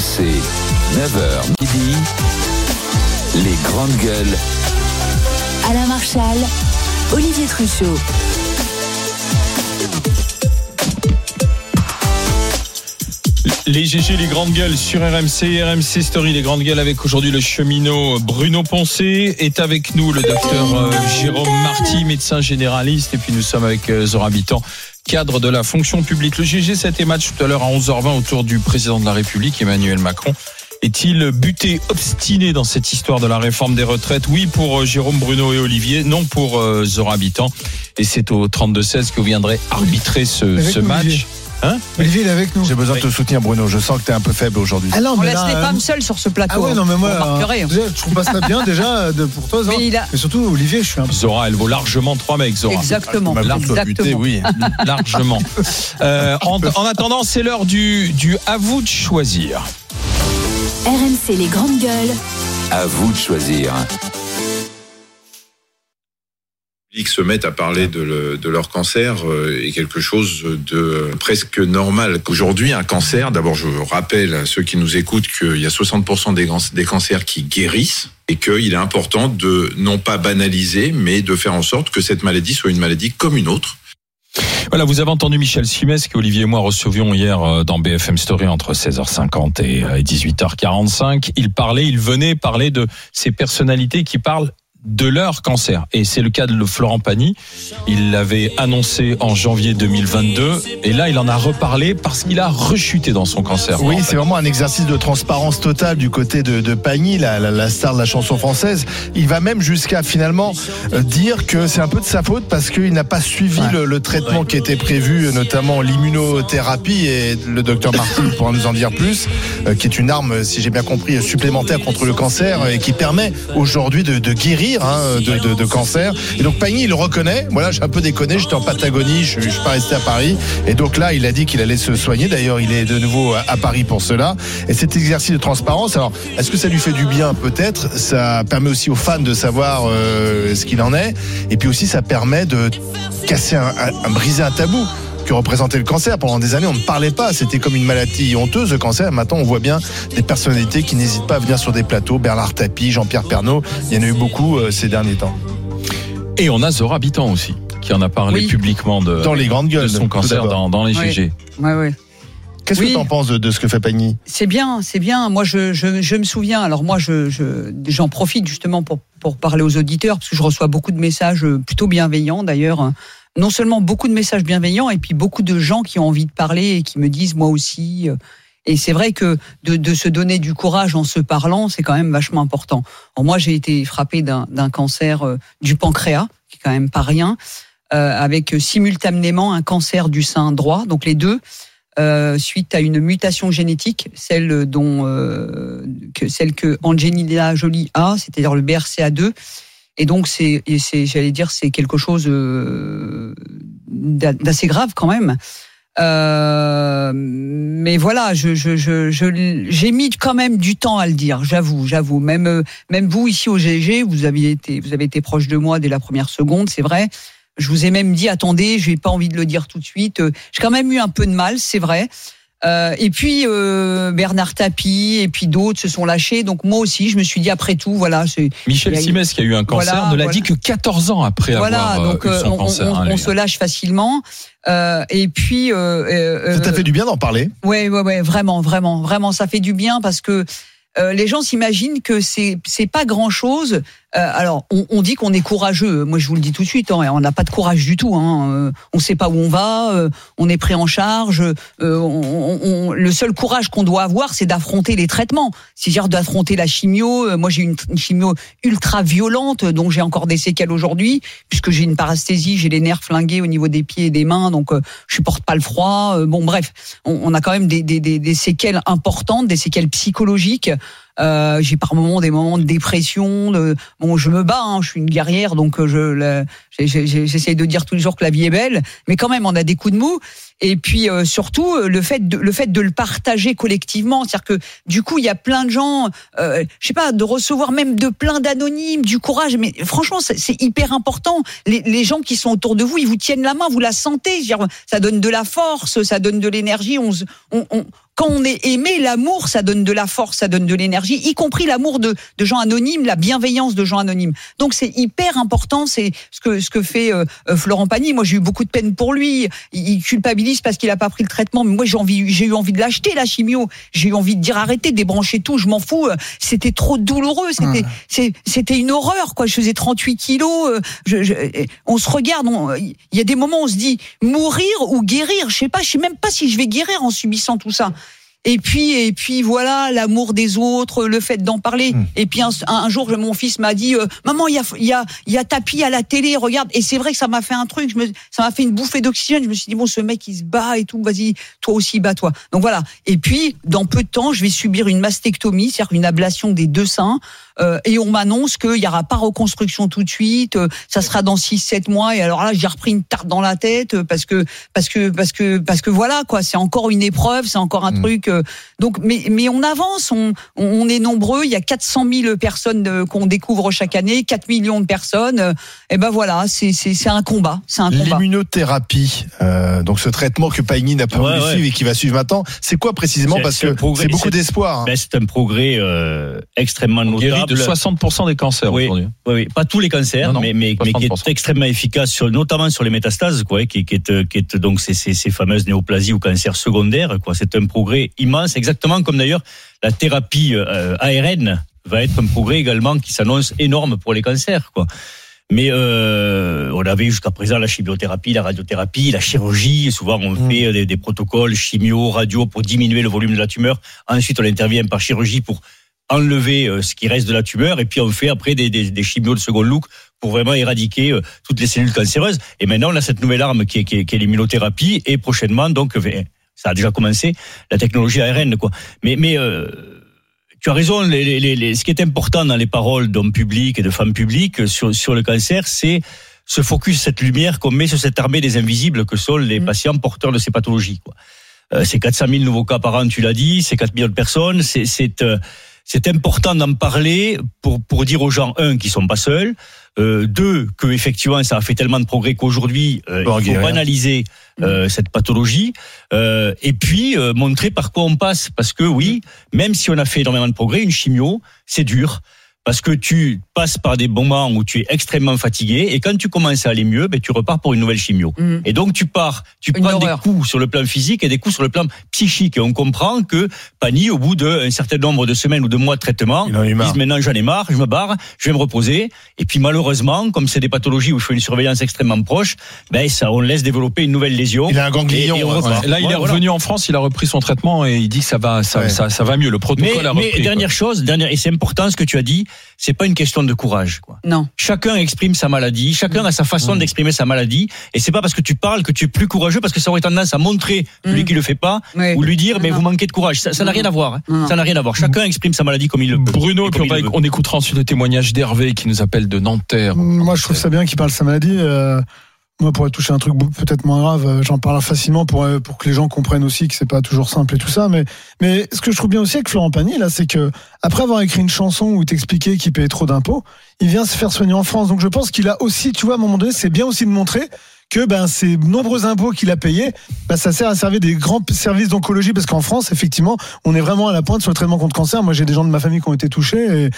RMC, 9h midi, les grandes gueules. Alain Marchal, Olivier Truchot. Les GG, les grandes gueules sur RMC, RMC Story, les grandes gueules avec aujourd'hui le cheminot Bruno Poncé. Est avec nous le docteur euh, Jérôme Marty, médecin généraliste. Et puis nous sommes avec euh, Zora Habitant, cadre de la fonction publique. Le GG, c'était match tout à l'heure à 11h20 autour du président de la République, Emmanuel Macron. Est-il buté, obstiné dans cette histoire de la réforme des retraites? Oui pour euh, Jérôme Bruno et Olivier, non pour euh, Zora Habitant. Et c'est au 32-16 que vous viendrez arbitrer ce, match. Olivier. Hein Olivier, il est avec nous. J'ai besoin de te soutenir, Bruno. Je sens que t'es un peu faible aujourd'hui. Ah non, On mais laisse là, les euh, femmes seules sur ce plateau. Ah ouais, non, mais moi, remarquerez. euh, déjà, je trouve pas ça bien déjà de, pour toi, Zora. Mais il a- Mais surtout, Olivier, je suis un peu. Zora, elle vaut largement trois mecs, Zora. Exactement. Butée, Exactement. oui. largement. Euh, en, en attendant, c'est l'heure du, du à vous de choisir. RMC les grandes gueules. À vous de choisir. Public se mettent à parler de, le- de leur cancer euh, est quelque chose de presque normal. Aujourd'hui, un cancer, d'abord je rappelle à ceux qui nous écoutent qu'il y a 60% des, des cancers qui guérissent et qu'il est important de non pas banaliser, mais de faire en sorte que cette maladie soit une maladie comme une autre. Voilà, vous avez entendu Michel Simès qu'Olivier et moi recevions hier euh, dans BFM Story entre 16h50 et euh, 18h45. Il parlait, il venait parler de ces personnalités qui parlent de leur cancer. Et c'est le cas de Florent Pagny. Il l'avait annoncé en janvier 2022. Et là, il en a reparlé parce qu'il a rechuté dans son cancer. Oui, c'est vraiment un exercice de transparence totale du côté de, de Pagny, la, la- la star de la chanson française. Il va même jusqu'à finalement euh, dire que c'est un peu de sa faute parce qu'il n'a pas suivi le, le traitement qui était prévu, euh, notamment l'immunothérapie. Et le docteur Martin pourra nous en dire plus, euh, qui est une arme, si j'ai bien compris, supplémentaire contre le cancer et qui permet aujourd'hui de, de guérir hein, de, cancer. Et donc Pagny, il reconnaît. Voilà, j'ai un peu déconné. J'étais en Patagonie, je, je suis pas resté à Paris. Et donc là, il a dit qu'il allait se soigner. D'ailleurs, il est de nouveau à, Paris pour cela. Et cet exercice de transparence, alors, est-ce que ça lui fait du bien? Peut-être. Ça permet aussi aux fans de savoir euh, ce qu'il en est. Et puis aussi, ça permet de casser un- un- briser un tabou que représentait le cancer. Pendant des années, on ne parlait pas. C'était comme une maladie honteuse, le cancer. Maintenant, on voit bien des personnalités qui n'hésitent pas à venir sur des plateaux. Bernard Tapie, Jean-Pierre Pernaud. Il y en a eu beaucoup euh, ces derniers temps. Et on a Zora Habitant aussi, qui en a parlé Oui. publiquement de, Dans les grandes de gueules. son tout cancer dans, dans les Oui. GG. Ouais, ouais. Qu'est-ce Oui. que tu en penses de, de ce que fait Pagny? C'est bien, c'est bien. Moi, je, je, je me souviens. Alors moi, je, je, j'en profite justement pour, pour parler aux auditeurs parce que je reçois beaucoup de messages euh, plutôt bienveillants d'ailleurs. Non seulement beaucoup de messages bienveillants et puis beaucoup de gens qui ont envie de parler et qui me disent moi aussi. euh, Et c'est vrai que de, de se donner du courage en se parlant, c'est quand même vachement important. Alors moi, j'ai été frappée d'un, cancer euh, du pancréas, qui est quand même pas rien, euh, avec simultanément un cancer du sein droit, donc les deux euh, suite à une mutation génétique, celle dont euh, que celle que Angelina Jolie a, c'est-à-dire le BRCA2. Et donc c'est, j'allais dire, c'est quelque chose euh, d'a- d'assez grave quand même. Euh, mais voilà, je, je, je, je- j'ai mis quand même du temps à le dire, j'avoue, j'avoue. Même, euh, même vous ici au GG, vous aviez été, vous avez été proche de moi dès la première seconde, c'est vrai. Je vous ai même dit, attendez, j'ai pas envie de le dire tout de suite. Euh, J'ai quand même eu un peu de mal, c'est vrai. Euh, et puis euh, Bernard Tapie et puis d'autres se sont lâchés. Donc moi aussi, je me suis dit après tout, voilà, c'est Michel eu- Simès, qui a eu un cancer, Voilà, ne l'a voilà. dit que 14 ans après voilà. avoir euh, Donc eu euh, son on, cancer. on- hein, on lui. se lâche facilement. Euh, et puis, euh, euh, Ça t'a euh, fait du bien d'en parler Ouais, ouais, ouais, vraiment, vraiment, vraiment, ça fait du bien parce que euh, les gens s'imaginent que c'est c'est pas grand chose. Alors, on, on dit qu'on est courageux. Moi, je vous le dis tout de suite, hein, on n'a pas de courage du tout. Hein. Euh, On sait pas où on va, euh, on est pris en charge. euh, on- on- le seul courage qu'on doit avoir, c'est d'affronter les traitements, c'est-à-dire d'affronter la chimio. Euh, Moi, j'ai une, une chimio ultra violente, dont j'ai encore des séquelles aujourd'hui, puisque j'ai une parasthésie, j'ai les nerfs flingués au niveau des pieds et des mains, donc euh, je supporte pas le froid. Euh, bon, bref, on, a quand même des, des, des séquelles importantes, des séquelles psychologiques. Euh, j'ai par moments des moments de dépression. De... Bon, je me bats, hein, je suis une guerrière, donc euh, je j'essaie de dire tous les jours que la vie est belle, mais quand même, on a des coups de mou. Et puis euh, surtout euh, le fait de, le fait de le partager collectivement, c'est-à-dire que du coup il y a plein de gens, euh, je sais pas, de recevoir même de plein d'anonymes, du courage. Mais franchement c'est hyper important. Les, gens qui sont autour de vous, ils vous tiennent la main, vous la sentez. Dire, ça donne de la force, ça donne de l'énergie. On, on, on- quand on est aimé, l'amour, ça donne de la force, ça donne de l'énergie, y compris l'amour de, de gens anonymes, la bienveillance de gens anonymes. Donc c'est hyper important, c'est ce que ce que fait euh, euh, Florent Pagny. Moi, j'ai eu beaucoup de peine pour lui. Il culpabilise parce qu'il a pas pris le traitement, mais moi j'ai envie, j'ai eu envie de l'acheter la chimio. J'ai eu envie de dire arrêtez, débrancher tout, je m'en fous. Euh, C'était trop douloureux, c'était une horreur quoi. Je faisais 38 kilos. euh, je- je- on se regarde, il y a des moments où on se dit mourir ou guérir. Je sais pas, je sais même pas si je vais guérir en subissant tout ça. Et puis, et puis voilà, l'amour des autres, le fait d'en parler. Et puis un, un jour, mon fils m'a dit, euh, maman, il y a, il y a, y a tapis à la télé, regarde. Et c'est vrai que ça m'a fait un truc, je me, ça m'a fait une bouffée d'oxygène. Je me suis dit bon, ce mec il se bat et tout, vas-y, toi aussi bats-toi. Donc voilà. Et puis, dans peu de temps, je vais subir une mastectomie, c'est-à-dire une ablation des deux seins. Euh, et on m'annonce qu'il y aura pas reconstruction tout de suite, euh, ça sera dans 6-7 mois. Et alors là, j'ai repris une tarte dans la tête euh, parce que parce que parce que parce que voilà quoi, c'est encore une épreuve, c'est encore un truc. euh, donc, mais mais on avance, on on est nombreux. Il y a 400 000 personnes euh, qu'on découvre chaque année, 4 millions de personnes. euh, et ben voilà, c'est c'est c'est un combat, c'est un combat. L'immunothérapie, euh, donc ce traitement que Pagny n'a pas Ouais, voulu ouais. suivre et qui va suivre maintenant, c'est quoi précisément? Parce que c'est beaucoup d'espoir. hein. C'est un progrès euh, extrêmement notable. De 60% des cancers Oui. aujourd'hui. Oui, oui, pas tous les cancers, Non, non, mais, mais, mais qui 60%. est extrêmement efficace, sur, notamment sur les métastases, quoi, qui, qui est, qui est donc ces, ces, ces fameuses néoplasies ou cancers secondaires. Quoi, c'est un progrès immense, exactement comme d'ailleurs la thérapie euh, ARN va être un progrès également qui s'annonce énorme pour les cancers. Quoi. Mais euh, on avait jusqu'à présent la chimiothérapie, la radiothérapie, la chirurgie. Souvent, on fait des, des protocoles chimio, radio pour diminuer le volume de la tumeur. Ensuite, on intervient par chirurgie pour enlever euh, ce qui reste de la tumeur. Et puis, on fait après des, des, des chimios de second look pour vraiment éradiquer euh, toutes les cellules cancéreuses. Et maintenant, on a cette nouvelle arme qui est, qui est, qui est l'immunothérapie. Et prochainement, donc, euh, ça a déjà commencé, la technologie ARN. Quoi. Mais, mais euh, tu as raison, les, les, les, les- ce qui est important dans les paroles d'hommes publics et de femmes publiques sur, sur le cancer, c'est ce focus, cette lumière qu'on met sur cette armée des invisibles que sont les Mm. patients porteurs de ces pathologies. Quoi. Euh, c'est 400 000 nouveaux cas par an, tu l'as dit, c'est 4 millions de personnes, c'est c'est euh, c'est important d'en parler pour pour dire aux gens un qu'ils sont pas seuls, euh, deux que effectivement ça a fait tellement de progrès qu'aujourd'hui euh, il faut banaliser euh, cette pathologie. Euh, et puis euh, montrer par quoi on passe. Parce que oui, même si on a fait énormément de progrès, une chimio c'est dur. Parce que tu passes par des moments où tu es extrêmement fatigué et quand tu commences à aller mieux, ben, tu repars pour une nouvelle chimio. Mhm. Et donc tu pars, tu Une prends horreur. des coups sur le plan physique et des coups sur le plan psychique. Et on comprend que Pani, au bout d'un certain nombre de semaines ou de mois de traitement, Il en a eu marre. disent maintenant j'en ai marre, je me barre, je vais me reposer. Et puis malheureusement, comme c'est des pathologies où il faut une surveillance extrêmement proche, ben ça, on laisse développer une nouvelle lésion. Il a un ganglion. Et- on. Là, il est voilà. revenu en France, il a repris son traitement et il dit que ça va, ça, Ouais. ça, ça va mieux. Le Mais, protocole a mais repris. quoi. dernière chose, dernière, et c'est important ce que tu as dit, c'est pas une question de courage. Quoi. Non. Chacun exprime sa maladie, chacun a sa façon d'exprimer sa maladie, et c'est pas parce que tu parles que tu es plus courageux, parce que ça aurait tendance à montrer celui Mm. qui le fait pas, Oui. ou lui dire mais Non. vous manquez de courage. Ça n'a rien à voir. hein. Ça n'a rien à voir. Chacun exprime sa maladie comme il le peut. Bruno, Et puis on, va- il le veut. on écoutera ensuite le témoignage d'Hervé qui nous appelle de Nanterre. Moi, je trouve ça bien qu'il parle de sa maladie. Euh, moi, pour toucher un truc peut-être moins grave, euh, j'en parle facilement pour, euh, pour que les gens comprennent aussi que c'est pas toujours simple et tout ça. Mais, mais ce que je trouve bien aussi avec Florent Pagny, là, c'est que après avoir écrit une chanson où t'expliquait qu'il payait trop d'impôts, il vient se faire soigner en France. Donc je pense qu'il a aussi, tu vois, à un moment donné, c'est bien aussi de montrer que ben ces nombreux impôts qu'il a payés, ben, ça sert à servir des grands services d'oncologie parce qu'en France, effectivement, on est vraiment à la pointe sur le traitement contre cancer. Moi, j'ai des gens de ma famille qui ont été touchés et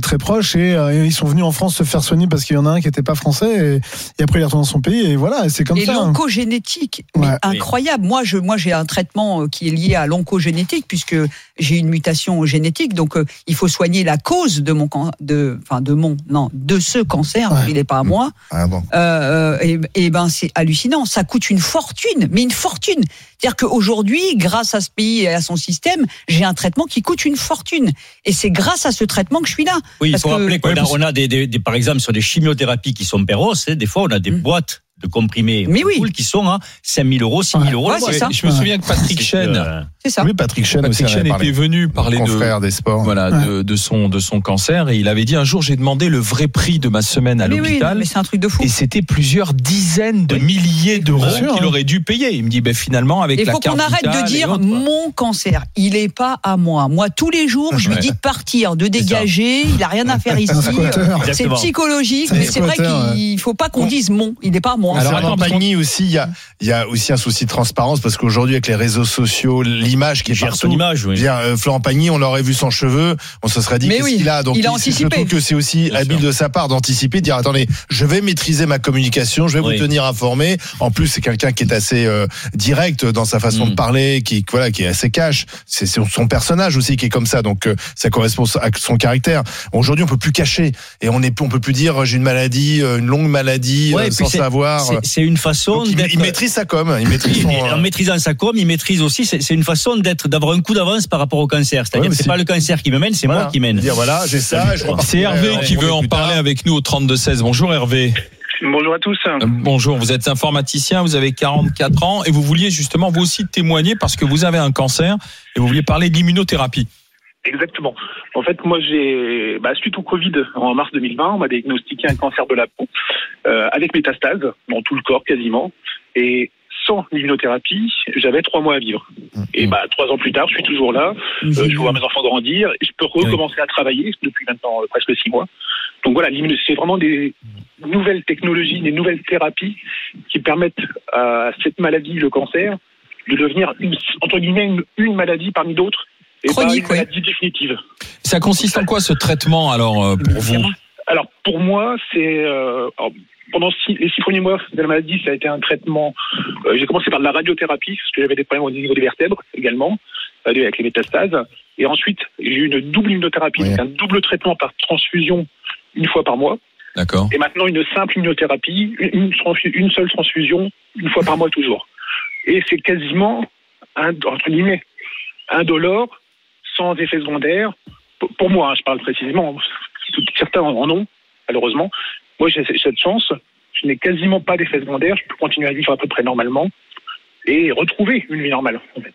très proches et, euh, et ils sont venus en France se faire soigner parce qu'il y en a un qui était pas français et, et après il est retourné dans son pays et voilà, et c'est comme et ça. hein. l'oncogénétique, Ouais. incroyable. Moi, je, moi, j'ai un traitement euh, qui est lié à l'oncogénétique puisque j'ai une mutation génétique, donc euh, il faut soigner la cause de mon, can- de, enfin de mon, non, de ce cancer. Ouais. Il n'est pas à moi. Ah bon. Euh, et, et ben c'est hallucinant. Ça coûte une fortune, mais une fortune. C'est-à-dire qu'aujourd'hui, grâce à ce pays et à son système, j'ai un traitement qui coûte une fortune. Et c'est grâce à ce traitement que je suis là. Oui, il faut que- rappeler qu'on a, parce- on a des, des- des- par exemple, sur des chimiothérapies qui sont péros, hein, des fois, on a des Mm. boîtes de comprimés Mais oui. full qui sont à 5 000 euros, 6 000 euros. Ouais, ça. Je me souviens que Patrick Chen, euh, C'est ça. Oui, Patrick Chen Patrick était venu parler de, des sports. voilà, de, de son, de son cancer et il avait dit un jour j'ai demandé le vrai prix de ma semaine à oui, l'hôpital. mais c'est un truc de fou. et c'était plusieurs dizaines de milliers d'euros qu'il hein. aurait dû payer. Il me dit, ben finalement, avec Il la faut carte qu'on arrête vitale de et dire mon cancer. Il est pas à moi. Moi, tous les jours, je lui dis de partir, de dégager. Il a rien à faire ici. C'est psychologique, mais c'est vrai qu'il faut pas qu'on dise mon. Il n'est pas à concernant attends, Pagny aussi, il y a, il y a aussi un souci de transparence parce qu'aujourd'hui avec les réseaux sociaux, l'image qui est gère son partout. image, oui. Je veux dire, euh, Florent Pagny, on l'aurait vu sans cheveux, on se serait dit Mais qu'est-ce oui, qu'il a. Donc il a c'est- je anticipé. trouve que c'est aussi Bien habile sûr. de sa part d'anticiper, de dire attendez, je vais maîtriser ma communication, je vais Oui. vous tenir informé. En plus, c'est quelqu'un qui est assez euh, direct dans sa façon Mm. de parler, qui voilà, qui est assez cash. C'est son personnage aussi qui est comme ça, donc euh, ça correspond à son caractère. Aujourd'hui, on peut plus cacher et on est, on peut plus dire j'ai une maladie, euh, une longue maladie Ouais, euh, sans savoir. C'est- C'est une façon Donc, il, d'être. il maîtrise sa com, il maîtrise Oui, son, mais euh, en maîtrisant sa com, il maîtrise aussi. C'est une façon d'être, d'avoir un coup d'avance par rapport au cancer. C'est-à-dire Ouais, que c'est pas le cancer qui me mène, c'est voilà. moi qui mène. Dire voilà, j'ai ça, C'est Hervé qui veut en parler avec nous au 32-16. Bonjour Hervé. Bonjour à tous. Euh, Bonjour, vous êtes informaticien, vous avez 44 ans et vous vouliez justement vous aussi témoigner parce que vous avez un cancer et vous vouliez parler de l'immunothérapie. Exactement. En fait, moi, j'ai, bah, suite au Covid en mars 2020, on m'a diagnostiqué un cancer de la peau euh, avec métastase dans tout le corps quasiment. Et sans l'immunothérapie, j'avais trois mois à vivre. Et bah, trois ans plus tard, je suis toujours là. Euh, je vois mes enfants grandir. Et je peux recommencer à travailler depuis maintenant euh, presque six mois. Donc voilà, c'est vraiment des nouvelles technologies, des nouvelles thérapies qui permettent à cette maladie, le cancer, de devenir une, entre guillemets une, une maladie parmi d'autres et Chronique, pas une ouais. maladie définitive. Ça consiste en quoi ce traitement alors euh, pour vous? Alors pour moi, c'est euh, alors, pendant six- les six premiers mois de la maladie, ça a été un traitement. euh, J'ai commencé par de la radiothérapie parce que j'avais des problèmes au niveau des vertèbres également euh, avec les métastases. Et ensuite, j'ai eu une double immunothérapie, Oui. un double traitement par transfusion une fois par mois. D'accord. Et maintenant une simple immunothérapie, une, seule transfusion une fois par mois toujours. Et c'est quasiment un, entre guillemets indolore, sans effet secondaire. Pour, pour moi, hein, je parle précisément. Certains en ont, malheureusement. Moi, j'ai cette chance. Je n'ai quasiment pas d'effet secondaire. Je peux continuer à vivre à peu près normalement et retrouver une vie normale, en fait.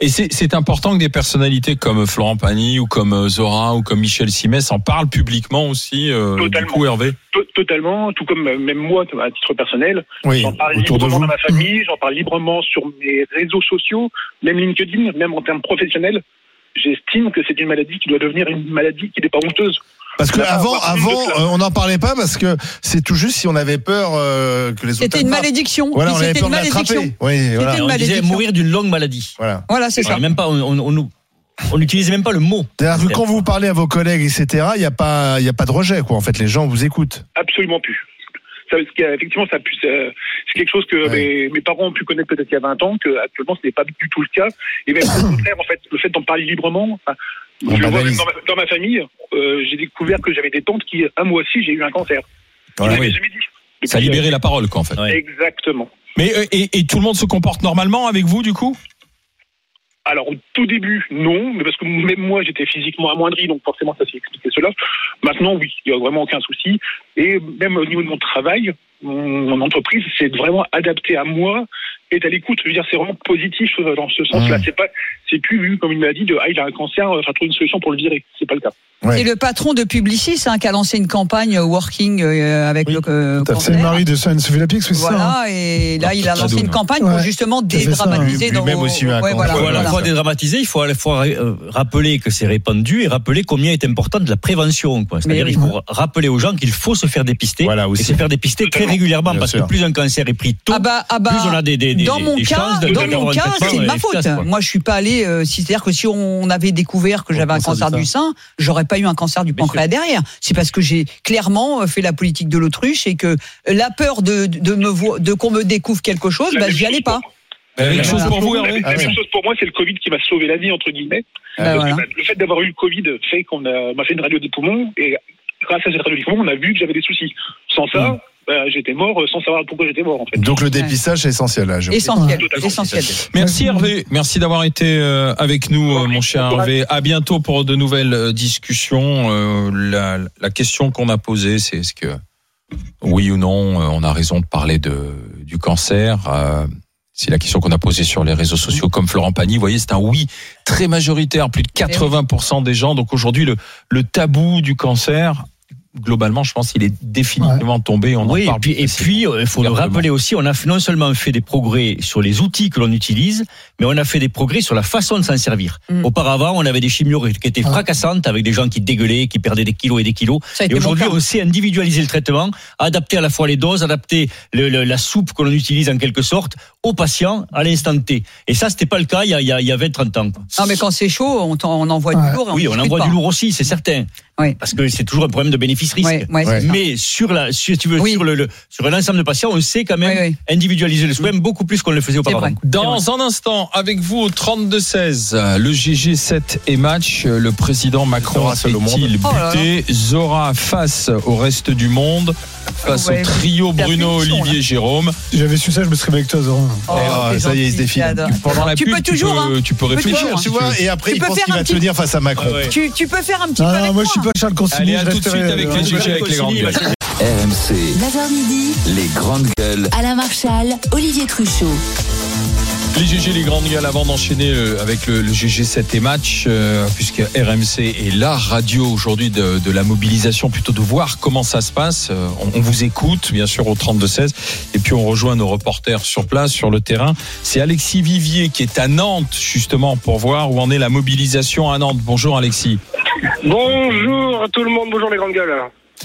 Et c'est important que des personnalités comme Florent Pagny ou comme euh, Zora ou comme Michel Simès en parlent publiquement aussi. euh, du Totalement. coup, Hervé. To- Totalement, tout comme euh, même moi, à titre personnel, Oui, J'en parle autour de librement vous. dans ma famille, j'en parle librement sur mes réseaux sociaux, même LinkedIn, même en termes professionnels. J'estime que c'est une maladie qui doit devenir une maladie qui n'est pas honteuse. Parce que avant, avant, euh, on n'en parlait pas parce que c'est tout juste si on avait peur euh, que les autres. C'était une malédiction. Voilà, on avait peur une de l'attraper. malédiction. Oui, voilà. une on disait malédiction. mourir d'une longue maladie. voilà. Voilà, c'est ça. Même pas, on, on, on, on n'utilisait même pas le mot. C'est-à-dire que quand vous parlez à vos collègues, etc., il n'y a pas, il y a pas de rejet, quoi. En fait, les gens vous écoutent. Absolument plus. Ça, pu- ça- c'est quelque chose que Ouais. mes, mes parents ont pu connaître peut-être il y a 20 ans, que actuellement ce n'est pas du tout le cas. Et même au contraire, en fait, le fait d'en parler librement, vois dans, ma, dans ma famille, euh, j'ai découvert que j'avais des tantes qui, à moi aussi, j'ai eu un cancer. Voilà. Oui. dit. Ça a libéré la parole, quoi, en fait. Ouais. Exactement. Mais euh, et, et tout le monde se comporte normalement avec vous, du coup? Alors au tout début, non, mais parce que même moi j'étais physiquement amoindri, donc forcément ça s'est expliqué cela. Maintenant, oui, il n'y a vraiment aucun souci. Et même au niveau de mon travail, mon, entreprise s'est vraiment adaptée à moi, est à l'écoute. Je veux dire, c'est vraiment positif dans ce sens-là. Mmh. C'est pas, c'est plus vu comme une maladie de ah il a un cancer, il va trouver une solution pour le virer. C'est pas le cas. Ouais. C'est le patron de Publicis hein, qui a lancé une campagne euh, working euh, avec Oui, le euh. C'est le mari de Sophie Lapix, c'est ça. hein. Voilà, et là, il a lancé une campagne pour justement ça, dédramatiser lui- dans vos- aussi un Ouais, cancer. voilà, Il faut à la voilà. fois dédramatiser, il faut à la fois euh, rappeler que c'est répandu et rappeler combien est importante la prévention. quoi. C'est-à-dire Mais il faut rappeler aux gens qu'il faut se faire dépister Voilà et aussi. se faire dépister très régulièrement Bien parce sûr. que plus un cancer est pris tôt, Ah bah, ah bah, plus on a des, des, des, dans mon des cas, dans mon c'est de ma euh, faute. Moi, je suis pas allé. Euh, si- C'est-à-dire que si on avait découvert que j'avais un cancer du du sein, j'aurais pas eu un cancer du Bien pancréas derrière. C'est parce que j'ai clairement euh, fait la politique de l'autruche et que la peur de, de me de qu'on me découvre quelque chose, bah, j'y allais pas. pour- La même chose pour vous, La, Ah même chose pour moi, c'est le Covid qui m'a sauvé la vie entre guillemets. Parce que, voilà. bah, le fait d'avoir eu le Covid fait qu'on a, m'a fait une radio des poumons et grâce à cette radio des poumons, on a vu que j'avais des soucis. Sans ça, bah, j'étais mort euh, sans savoir pourquoi j'étais mort en fait. Donc le dépistage c'est essentiel. Là, je- Essentiel, essentiel. Merci Hervé, merci d'avoir été euh, avec nous, euh, mon cher Hervé. À bientôt pour de nouvelles discussions. Euh, La, la question qu'on a posée, c'est est-ce que oui ou non, on a raison de parler de, du cancer Euh, C'est la question qu'on a posée sur les réseaux sociaux, comme Florent Pagny. Vous voyez, c'est un oui très majoritaire, plus de 80% des gens. Donc aujourd'hui, le, le tabou du cancer globalement, je pense qu'il est définitivement tombé. On oui, en et parle puis, et puis, euh, il faut le rappeler aussi, on a non seulement fait des progrès sur les outils que l'on utilise, mais on a fait des progrès sur la façon de s'en servir. Mm. Auparavant, on avait des chimios qui étaient fracassantes avec des gens qui dégueulaient, qui perdaient des kilos et des kilos. Ça a été Et aujourd'hui, on sait individualiser le traitement, adapter à la fois les doses, adapter le- le- la soupe que l'on utilise en quelque sorte au patient à l'instant T. Et ça, c'était pas le cas il y a, il y a, il y a 20-30 ans. Non, mais quand c'est chaud, on, on envoie Ouais. du lourd. et Oui, on envoie pas. du lourd aussi, c'est certain. Oui. Parce que c'est toujours un problème de bénéfice-risque. C'est ça. Mais sur la, sur, tu veux, Oui. sur le, le- sur l'ensemble de patients, on sait quand même Oui, oui. individualiser le soin beaucoup plus qu'on le faisait auparavant. Dans un instant, avec vous au 32-16, le GG7 et match, le président Macron Oh là. buté Zora face au reste du monde, face Ouais, au trio Bruno, Olivier, Jérôme. Si j'avais su ça, je me serais avec toi, Zora. Oh, Ah, t'es ça y est, il se défile. Pendant la Tu pub, peux toujours, peux, hein. tu peux Tu réfléchir. toujours, si Tu tu vois, et après, Tu il peux pense qu'il va petit- tenir face à Macron. Ah ouais. Tu, tu peux faire un petit Non, peu avec moi, je suis pas Charles Consigny. Allez, je à tout de suite avec les euh, GG avec les grandes gueules. RMC, 9h midi, les grandes gueules. Alain Marchal, Olivier Truchot. Les GG, les grandes gueules, avant d'enchaîner euh, avec le, le GG7 et match, euh, puisque RMC est la radio aujourd'hui de, de la mobilisation, plutôt de voir comment ça se passe. Euh, on, on vous écoute, bien sûr, au 32-16, et puis on rejoint nos reporters sur place, sur le terrain. C'est Alexis Vivier qui est à Nantes, justement, pour voir où en est la mobilisation à Nantes. Bonjour Alexis. Bonjour à tout le monde, bonjour les grandes gueules.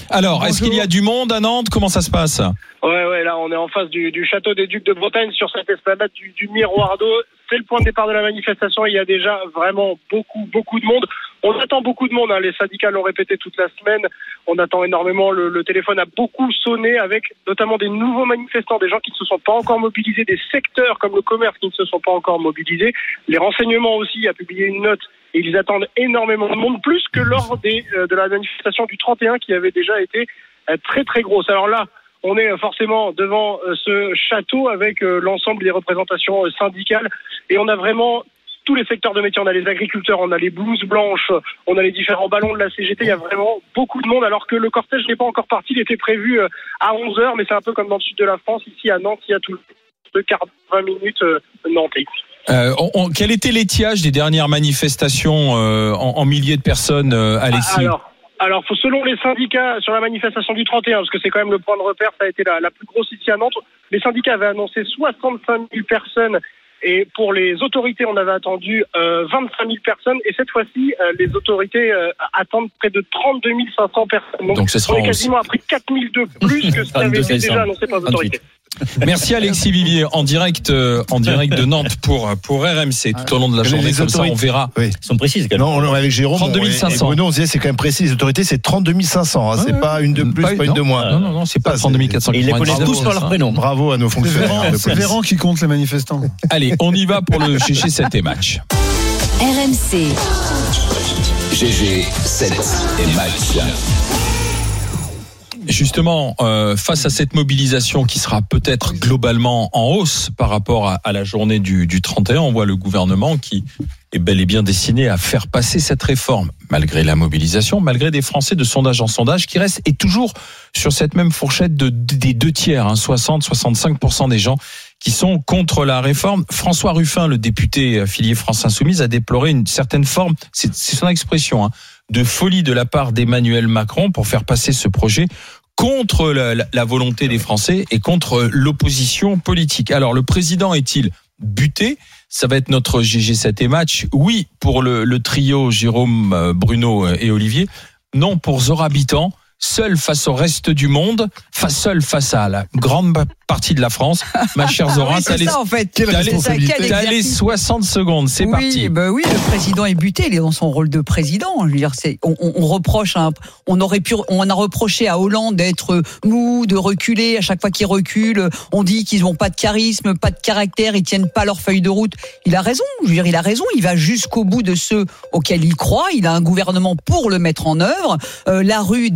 Alors, est-ce qu'il y a du monde à Nantes? Comment ça se passe? Ouais, ouais, là on est en face du, du château des Ducs de Bretagne sur cette esplanade du, du Miroir d'eau. C'est le point de départ de la manifestation. Il y a déjà vraiment beaucoup, beaucoup de monde. On attend beaucoup de monde. hein. Les syndicats l'ont répété toute la semaine. On attend énormément. Le, le téléphone a beaucoup sonné avec notamment des nouveaux manifestants, des gens qui ne se sont pas encore mobilisés, des secteurs comme le commerce qui ne se sont pas encore mobilisés. Les renseignements aussi a publié une note et ils attendent énormément de monde, plus que lors des, euh, de la manifestation du 31 qui avait déjà été euh, très très grosse. Alors là, on est euh, forcément devant ce château avec l'ensemble des représentations syndicales et on a vraiment tous les secteurs de métier. On a les agriculteurs, on a les blouses blanches, on a les différents ballons de la CGT. Il y a vraiment beaucoup de monde alors que le cortège n'est pas encore parti. Il était prévu à 11h, mais c'est un peu comme dans le sud de la France. Ici à Nantes, il y a tout le quart 20 minutes Nantais. Euh, on- on- Quel était l'étiage des dernières manifestations euh, en, en milliers de personnes, euh, Alexis Ah, Alors, alors selon les syndicats sur la manifestation du 31, parce que c'est quand même le point de repère, ça a été la, la plus grosse ici à Nantes. Les syndicats avaient annoncé 65 000 personnes. Et pour les autorités, on avait attendu euh, 25 000 personnes. Et cette fois-ci, euh, les autorités euh, attendent près de 32 500 personnes. Donc, Donc ce sera on est en- quasiment à près de 4 000 de plus que ce qui avait été 32 déjà annoncé par les autorités. Merci Alexis Vivier en direct euh, en direct de Nantes pour pour RMC tout au long de la Les journée comme ça on verra. Oui. Ils sont précises quand même. Non, on, avec Jérôme 32 on- et- 500. et Bruno, on disait c'est quand même précis. Les autorités, c'est 32 500. hein. c'est Ouais, pas une de plus, pas, une non, de moins. Non non non, c'est pas Ça, c'est- 32 400. Et ils les connaissent tous par leur prénom. Bravo à nos C'est fonctionnaires. C'est. Véran qui compte les manifestants. Allez, on y va pour le GG7 et match. RMC, GG, 7 et match. Justement, euh, face à cette mobilisation qui sera peut-être globalement en hausse par rapport à, à la journée du, du 31, on voit le gouvernement qui est bel et bien destiné à faire passer cette réforme, malgré la mobilisation, malgré des Français de sondage en sondage qui restent et toujours sur cette même fourchette de, des deux tiers, hein, 60-65% des gens qui sont contre la réforme. François Ruffin, le député affilié France Insoumise, a déploré une certaine forme, c'est c'est son expression, hein, de folie de la part d'Emmanuel Macron pour faire passer ce projet contre la, volonté des Français et contre l'opposition politique. Alors, le président est-il buté? Ça va être notre GG7 et match. Oui, pour le, trio Jérôme, euh, Bruno euh, et Olivier. Non, pour Zora Habitant. Seul face au reste du monde, face seul face à la grande partie de la France. Ma chère Zora, Ah oui, t'as les, en fait. Les- responsabilité. Quel t'as les exercice. 60 secondes. C'est oui, parti. bah oui, le président est buté, il est dans son rôle de président. Je veux dire, c'est, on, reproche, on aurait pu, on a reproché à Hollande d'être mou, de reculer. À chaque fois qu'il recule, on dit qu'ils n'ont pas de charisme, pas de caractère, ils tiennent pas leur feuille de route. Il a raison. Je veux dire, il a raison. Il va jusqu'au bout de ceux auxquels il croit. Il a un gouvernement pour le mettre en œuvre. Euh, la rue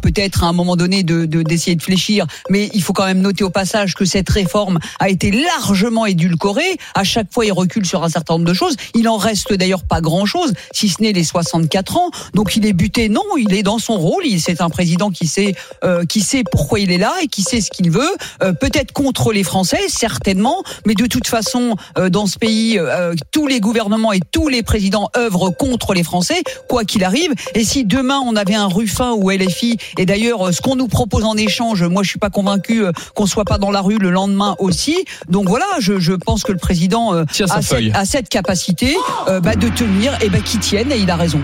peut-être à un moment donné de, de- d'essayer de fléchir, mais il faut quand même noter au passage que cette réforme a été largement édulcorée. À chaque fois, il recule sur un certain nombre de choses. Il en reste d'ailleurs pas grand-chose, si ce n'est les 64 ans. Donc il est buté. Non, il est dans son rôle. C'est un président qui sait euh, qui sait pourquoi il est là et qui sait ce qu'il veut. Euh, Peut-être contre les Français, certainement, mais de toute façon, euh, dans ce pays, euh, tous les gouvernements et tous les présidents œuvrent contre les Français, quoi qu'il arrive. Et si demain on avait un Ruffin ou LFI, et d'ailleurs euh, ce qu'on nous propose en échange, moi je suis pas convaincu euh, qu'on soit pas dans la rue le lendemain aussi. Donc voilà, je, je pense que le président euh, a, cette, a cette capacité euh, bah, de tenir, et bah, qu'il tienne, et il a raison.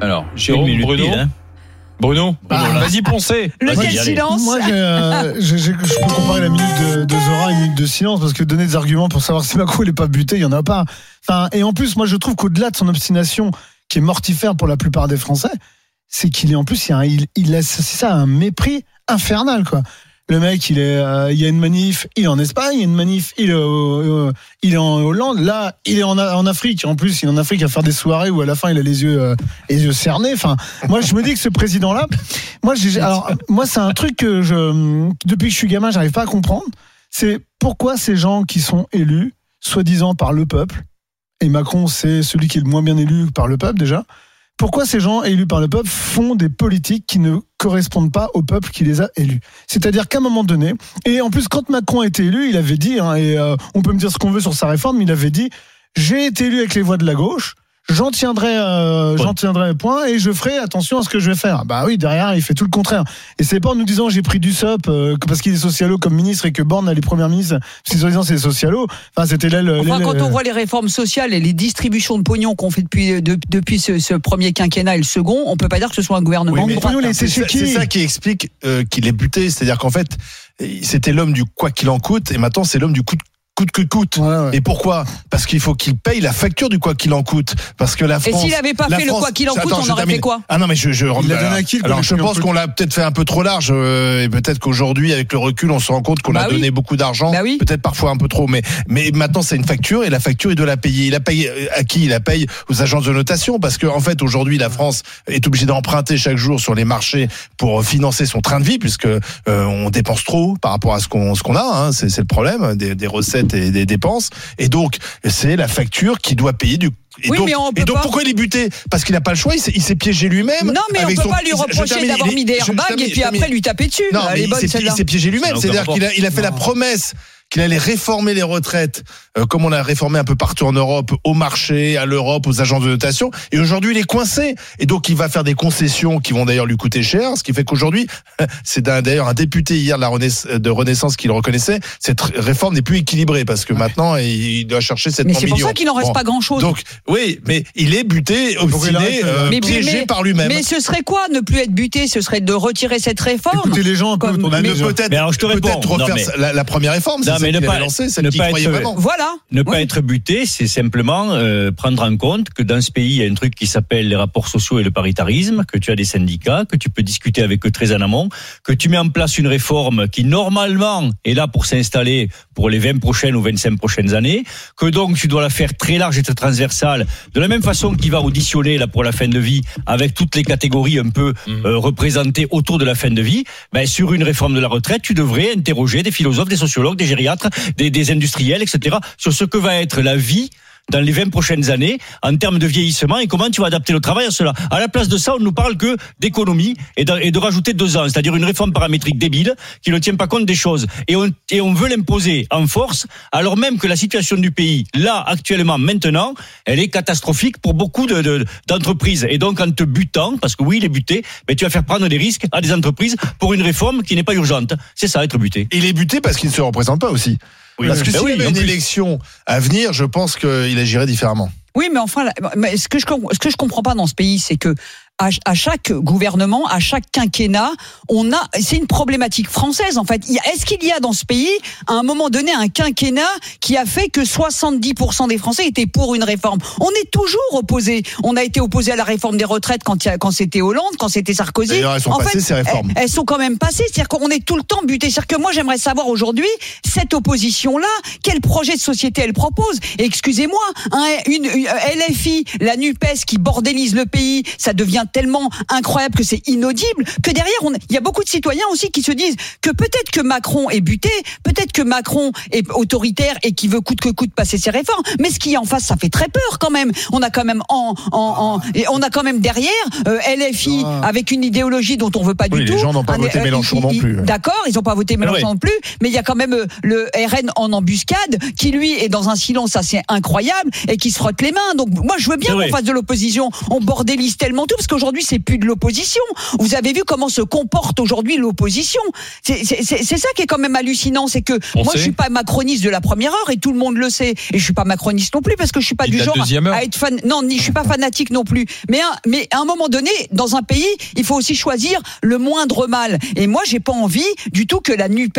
Alors, Jérôme, Bruno. pile, hein. Bruno, Bruno, là. vas-y, poncez. Lequel allez. silence Moi, euh, j'ai- je peux comparer la minute de, de Zora à une minute de silence parce que donner des arguments pour savoir si Macron il est pas buté, il y en a pas. Enfin, et en plus, moi, je trouve qu'au-delà de son obstination, qui est mortifère pour la plupart des Français, c'est qu'il est en plus, il, un- il, associe ça à un mépris infernal, quoi. Le mec, il est, euh, il y a une manif, il est en Espagne, il y a une manif, il est, au- il est en Hollande. Là, il est en, Afrique. En plus, il est en Afrique à faire des soirées où à la fin, il a les yeux, euh, les yeux cernés. Enfin, moi, je me dis que ce président-là, moi, alors, moi, c'est un truc que je, depuis que je suis gamin, j'arrive pas à comprendre. C'est pourquoi ces gens qui sont élus, soi-disant par le peuple, et Macron, c'est celui qui est le moins bien élu par le peuple déjà. Pourquoi ces gens élus par le peuple font des politiques qui ne correspondent pas au peuple qui les a élus. C'est-à-dire qu'à un moment donné, et en plus quand Macron a été élu, il avait dit, hein, et euh, on peut me dire ce qu'on veut sur sa réforme, mais il avait dit, j'ai été élu avec les voix de la gauche, j'en tiendrai, euh, Point. j'en tiendrai point, et je ferai attention à ce que je vais faire. Bah oui, derrière, il fait tout le contraire. Et c'est pas en nous disant j'ai pris du SOP euh, parce qu'il est socialo comme ministre et que Borne a les premières ministres, si soi-disant c'est socialo. Enfin, c'était. Enfin, quand on voit les réformes sociales et les distributions de pognon qu'on fait depuis, de- depuis ce, ce premier quinquennat et le second, on peut pas dire que ce soit un gouvernement Oui, de C'est ça, chez qui c'est ça qui explique euh, qu'il est buté. C'est-à-dire qu'en fait, c'était l'homme du quoi qu'il en coûte, et maintenant c'est l'homme du coûte coûte que coûte. Ouais. Et pourquoi? Parce qu'il faut qu'il paye la facture du quoi qu'il en coûte. Parce que la Et France. s'il avait pas fait le quoi qu'il en coûte, Attends, on aurait termine. fait quoi? Ah non, mais je. je Il l'a donné à qui, le Alors je pense qu'on l'a peut-être fait un peu trop large, euh, et peut-être qu'aujourd'hui, avec le recul, on se rend compte qu'on Bah a oui. donné beaucoup d'argent, Bah oui. peut-être parfois un peu trop, mais mais maintenant c'est une facture et la facture il doit la payer. Il la paye euh, à qui? Il la paye aux agences de notation parce que en fait aujourd'hui la France est obligée d'emprunter chaque jour sur les marchés pour financer son train de vie puisque euh, on dépense trop par rapport à ce qu'on ce qu'on a. Hein, c'est c'est le problème des, des recettes et des dépenses. Et donc c'est la facture qui doit payer du et Oui, donc, mais on peut et donc pas- pourquoi il est buté Parce qu'il n'a pas le choix, il s'est, piégé lui-même. Non, mais on avec peut son- pas lui reprocher d'avoir mis des je- je airbags et je puis après lui taper dessus. Non, mais il s'est, piégé lui-même. C'est-à-dire qu'il a, il a fait la promesse qu'il allait réformer les retraites, euh, comme on a réformé un peu partout en Europe, au marché, à l'Europe, aux agences de notation. Et aujourd'hui, il est coincé. Et donc, il va faire des concessions qui vont d'ailleurs lui coûter cher. Ce qui fait qu'aujourd'hui, c'est d'ailleurs un député hier de, la Renaiss- de Renaissance qui le reconnaissait, cette ré- réforme n'est plus équilibrée parce que maintenant, il doit chercher 700 Mais c'est millions. pour ça qu'il n'en reste Bon. pas grand-chose. Donc, oui, mais il est buté, il obstiné, euh, Mais- piégé mais- par lui-même. Mais ce serait quoi ne plus être buté Ce serait de retirer cette réforme? Écoutez les gens un peu Comme- peut-être Mais alors, je te réponds. peut-être Non, refaire mais- sa- la, la première réforme, Non, mais ne pas- lancée, ne être- vraiment. Voilà. Ne pas Oui. être buté, c'est simplement euh, prendre en compte que dans ce pays, il y a un truc qui s'appelle les rapports sociaux et le paritarisme, que tu as des syndicats, que tu peux discuter avec eux très en amont, que tu mets en place une réforme qui normalement est là pour s'installer pour les 20 prochaines ou 25 prochaines années, que donc tu dois la faire très large et très transversale, de la même façon qu'il va auditionner là pour la fin de vie, avec toutes les catégories un peu euh, représentées autour de la fin de vie, ben, sur une réforme de la retraite, tu devrais interroger des philosophes, des sociologues, des gériatres, des, industriels, etc., sur ce que va être la vie dans les 20 prochaines années en termes de vieillissement et comment tu vas adapter le travail à cela. À la place de ça, on nous parle que d'économie et de, de rajouter deux ans, c'est-à-dire une réforme paramétrique débile qui ne tient pas compte des choses. Et on, et on veut l'imposer en force, alors même que la situation du pays, là, actuellement, maintenant, elle est catastrophique pour beaucoup de- de- d'entreprises. et donc, en te butant, parce que oui, il est buté, mais tu vas faire prendre des risques à des entreprises pour une réforme qui n'est pas urgente. C'est ça, être buté. Il est buté parce qu'il ne se représente pas aussi. Oui. Parce que Ben s'il oui, y avait une plus. élection à venir, je pense qu'il agirait différemment. Oui, mais enfin, mais ce que je ce que je comprends pas dans ce pays, c'est que à, à chaque gouvernement, à chaque quinquennat, on a c'est une problématique française en fait. Est-ce qu'il y a dans ce pays à un moment donné un quinquennat qui a fait que 70% des Français étaient pour une réforme? On est toujours opposé. On a été opposé à la réforme des retraites quand il y a- quand c'était Hollande, quand c'était Sarkozy. Elles sont En passées, fait, ces réformes. Elles, elles sont quand même passées. C'est-à-dire qu'on est tout le temps buté. C'est-à-dire que moi, j'aimerais savoir aujourd'hui cette opposition-là, quel projet de société elle propose? Excusez-moi, hein, une, une LFI, la Nupes qui bordélise le pays, ça devient tellement incroyable que c'est inaudible que derrière, on- il y a beaucoup de citoyens aussi qui se disent que peut-être que Macron est buté, peut-être que Macron est autoritaire et qui veut coûte que coûte passer ses réformes. Mais ce qu'il y a en face, ça fait très peur quand même. On a quand même en, en, en- et on a quand même derrière euh, LFI Ah. avec une idéologie dont on veut pas Oui, du les tout. gens n'ont pas voté euh, Mélenchon il- non plus. D'accord, ils n'ont pas voté Mélenchon Ah ouais. non plus, mais il y a quand même euh, le RN en embuscade qui lui est dans un silence assez incroyable et qui se frotte les mains. Donc moi je veux bien qu'on fasse de l'opposition. On bordélise tellement tout parce qu'aujourd'hui c'est plus de l'opposition. Vous avez vu comment se comporte aujourd'hui l'opposition. C'est ça qui est quand même hallucinant, c'est que On moi sait. je suis pas macroniste de la première heure et tout le monde le sait. Et je suis pas macroniste non plus parce que je suis pas Et du genre à être fan. Non, ni je suis pas fanatique non plus. Mais un- mais à un moment donné, dans un pays, il faut aussi choisir le moindre mal. Et moi, j'ai pas envie du tout que la Nupes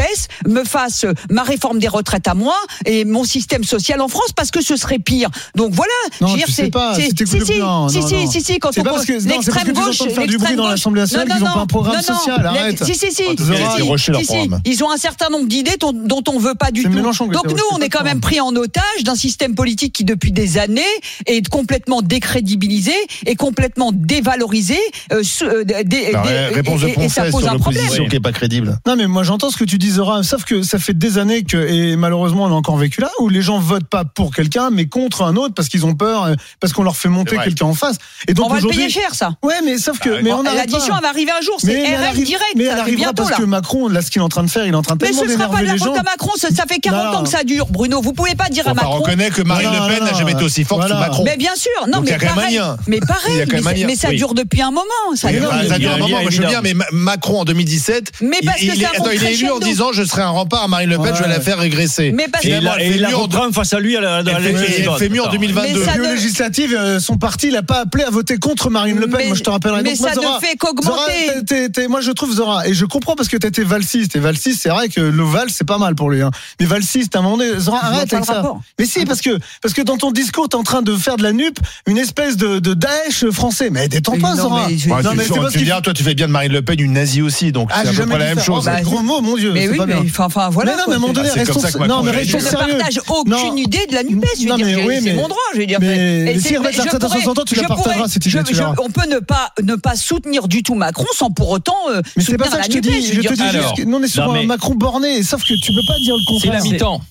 me fasse ma réforme des retraites à moi et mon système social en France parce que ce serait pire. Donc voilà. Non, je veux tu dire, sais c'est- pas, c'est- si si, si, si, si, non. si, si, quand on pas parce que- non, c'est parce que l'extrême gauche, entends faire du bruit dans l'Assemblée nationale Non, qu'ils non, ont pas un programme non, non, social, arrête. Si, si, si. Ils ont. Ils un certain nombre d'idées dont, on veut pas du tout. Donc nous, on est quand même pris en otage d'un système politique qui, depuis des années, est complètement décrédibilisé et complètement dévalorisé. euh, euh, ré- réponse et- de Poncet pose sur un problème. l'opposition qui est pas crédible. Non mais moi j'entends ce que tu dis Zora, sauf que ça fait des années que et malheureusement on a encore vécu là où les gens votent pas pour quelqu'un mais contre un autre parce qu'ils ont peur euh, parce qu'on leur fait monter quelqu'un en face. Et donc On va le payer cher, ça. Ouais mais sauf que mais on n'arrête L'addition, elle va arriver un jour. C'est Mais elle RN arrive- direct. mais ça elle arrive arrivera parce que Macron là ce qu'il est en train de faire, il est en train de Mais ce sera pas de la faute à Macron. Ça, fait 40 Non. ans que ça dure, Bruno. Vous pouvez pas dire à Enfin, on Macron. reconnaît que Marine Le Pen n'a jamais été aussi forte que Macron. Mais bien sûr, non, Donc, il y mais a quand même pareil, mais pareil, mais, ça- mais dure depuis un moment. Ça dure un moment, moi je veux bien, mais Ma- Macron en 2017, Mais parce il, que il ça est, attends, monte il est élu en disant je serai un rempart à Marine Le Pen, je vais la faire régresser. Mais parce que il a, et fait il a mieux en- reprend face à lui à la, dans la Elle fait- elle fait mieux en Attends. 2022. Mais ça Les ne- législatives, son parti, il a pas appelé à voter contre Marine Le Pen. Mais- moi, je te rappellerai. mais Donc, moi, ça ne fait qu'augmenter. Moi, je trouve Zora, et je comprends parce que t'as été valsiste. Et valsiste, c'est vrai que le val, c'est pas mal pour lui. Hein. Mais valsiste, à un moment donné, Zora, Je arrête pas avec ça. rapport. Mais si, parce que, parce que dans ton discours, t'es en train de faire de la nupe une espèce de, de Daesh français. Mais détends pas, Zora. mais je- Ouais, Non, tu, mais tu- c'est diras, toi tu fais bien de Marine Le Pen une nazie aussi, donc Ah, c'est près la même chose. Oh, bah, gros mot, mon Dieu. Mais c'est oui, pas mais enfin, voilà. mais non, mais à un moment donné, c'est comme restons, ça que non, mais. Je restons ne sérieux. partage aucune Non. idée de la NUPES. Je veux c'est mon droit. Je veux dire. mais si c'est- elle je retraite à pourrais- 60 ans, tu la je partageras, je- tu je- verras. On peut ne pas, ne pas soutenir du tout Macron sans pour autant euh, Mais c'est pas soutenir ça la que je te dis. Je te dis Alors, juste que nous, on est sur non, un Macron borné, sauf que tu peux pas dire le C'est contraire. la mi-temps.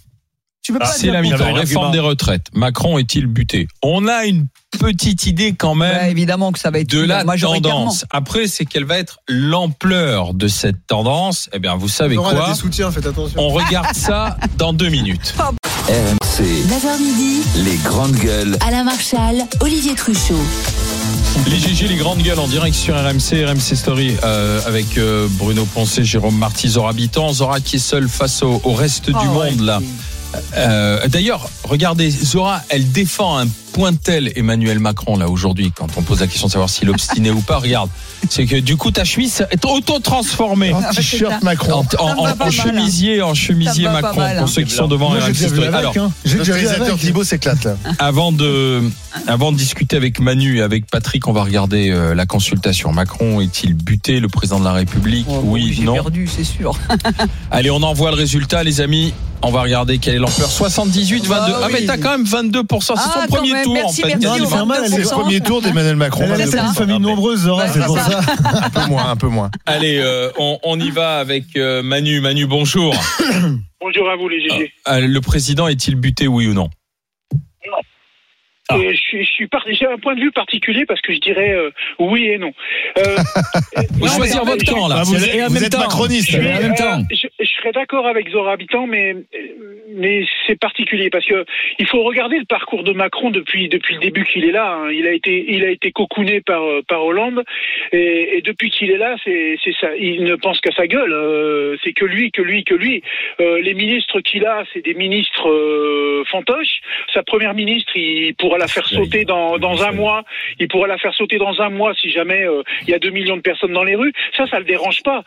Tu peux pas C'est dire la le mi-temps. Réforme des retraites. Macron est-il buté? On a une petite idée quand bah, même évidemment que ça va être de la tendance. Après, c'est quelle va être l'ampleur de cette tendance? Eh bien, vous savez quoi des soutiens, faites attention. On regarde ça dans deux minutes. RMC, 9h midi, les grandes gueules. Alain Marchal, Olivier Truchot. Les GG, les grandes gueules en direct sur RMC, RMC Story, euh, avec euh, Bruno Poncé, Jérôme Marty, Zora Habitant. Zora qui est seule face au, au reste du Ah ouais, monde, là. Euh, D'ailleurs, regardez, Zora, elle défend un point tel Emmanuel Macron, là, aujourd'hui, quand on pose la question de savoir s'il est obstiné ou pas. Regarde, c'est que du coup, ta chemise est auto-transformée. En Ah, c'est t-shirt. En, Macron. en- en- mal, chemisier, en chemisier Macron, mal, pour hein. ceux qui sont devant Moi, avec. Alors, hein. Réalisateur. Thibaut s'éclate là. avant de, avant de discuter avec Manu et avec Patrick, on va regarder euh, la consultation. Macron est-il buté, le président de la République? Oh, bon, Oui, non. perdu, c'est sûr. Allez, on envoie le résultat, les amis. On va regarder quelle est l'ampleur. 78, 22. Bah ah, mais t'as quand même 22%. C'est Ah, son premier même, tour, merci, en fait. Non, c'est normal, 22%. C'est le premier tour d'Emmanuel Macron. Elle une famille nombreuse, Zora, Ouais, c'est pour ça. Un peu moins, un peu moins. Allez, euh, on, on y va avec euh, Manu. Manu, bonjour. Bonjour à vous les GG. Euh, le président est-il buté, oui ou non? Ah. Et je suis, je suis par- j'ai un point de vue particulier parce que je dirais euh, oui et non. Euh, Vous non, choisir votre camp, là. Ah, vous Et en êtes, vous même êtes temps. macroniste. Je, en même euh, temps. je serais d'accord avec Zora Habitant, mais mais c'est particulier parce que il faut regarder le parcours de Macron depuis depuis le début qu'il est là. hein. Il a été il a été cocooné par par Hollande et, et depuis qu'il est là, c'est c'est ça. Il ne pense qu'à sa gueule. Euh, c'est que lui, que lui, que lui. Euh, les ministres qu'il a, c'est des ministres euh, fantoches. Sa première ministre, il pourra la faire sauter dans dans un mois. Il pourra la faire sauter dans un mois si jamais il y a deux millions de personnes dans les rues. Ça, ça le dérange pas.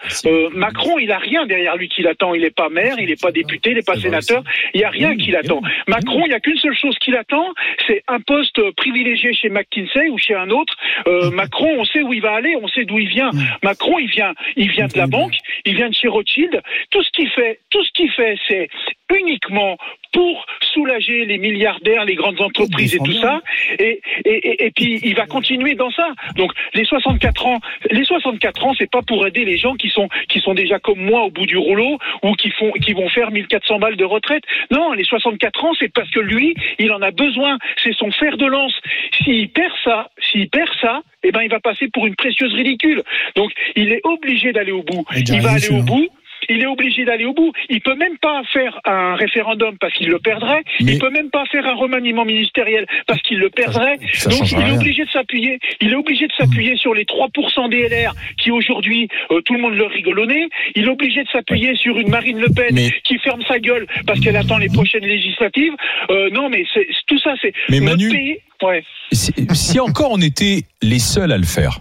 Macron, il a rien derrière lui qui l'attend. Il n'est pas maire, il n'est pas député, il n'est pas sénateur. Il n'y a rien qui l'attend. Macron, il n'y a qu'une seule chose qui l'attend, c'est un poste privilégié chez McKinsey ou chez un autre. Euh, Macron, on sait où il va aller, on sait d'où il vient. Macron, il vient, il vient de la banque, il vient de chez Rothschild. Tout ce qu'il fait, tout ce qu'il fait, c'est uniquement pour soulager les milliardaires, les grandes entreprises et tout ça. Et, et, et, et puis il va continuer dans ça. Donc les 64 ans, les 64 ans, c'est pas pour aider les gens qui sont qui sont déjà comme moi au bout du rouleau ou qui font qui vont faire 1400 balles de retraite. Non, les 64 ans, c'est parce que lui, il en a besoin. C'est son fer de lance. S'il perd ça, s'il perd ça, eh ben il va passer pour une précieuse ridicule. Donc il est obligé d'aller au bout. D'y Il va aller au bout. Il est obligé d'aller au bout. Il peut même pas faire un référendum parce qu'il le perdrait. Mais- Il peut même pas faire un remaniement ministériel parce qu'il le perdrait. ça Donc il est rien. obligé de s'appuyer. Il est obligé de s'appuyer sur les 3% des LR qui aujourd'hui euh, tout le monde le nez. Il est obligé de s'appuyer sur une Marine Le Pen Mais- qui ferme sa gueule parce qu'elle attend les prochaines législatives. Euh, non mais c'est c'est- tout ça c'est Mais notre Manu- pays. Ouais. Si, si encore on était les seuls à le faire,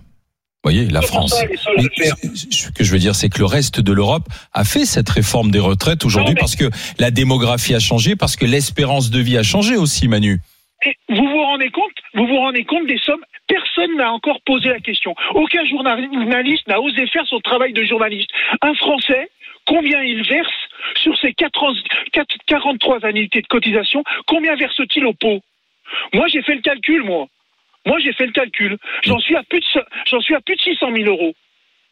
vous voyez, la France. Ce que je veux dire, c'est que le reste de l'Europe a fait cette réforme des retraites aujourd'hui mais- parce que la démographie a changé, parce que l'espérance de vie a changé aussi, Manu. Et vous vous rendez compte Vous vous rendez compte des sommes? Personne n'a encore posé la question. Aucun journaliste n'a osé faire son travail de journaliste. Un Français, combien il verse sur ses 4 ans- 4 43 annuités de cotisation? Combien verse-t-il au pot? Moi, j'ai fait le calcul, moi. Moi, j'ai fait le calcul. J'en suis à plus de, j'en suis à plus de 600 000 euros.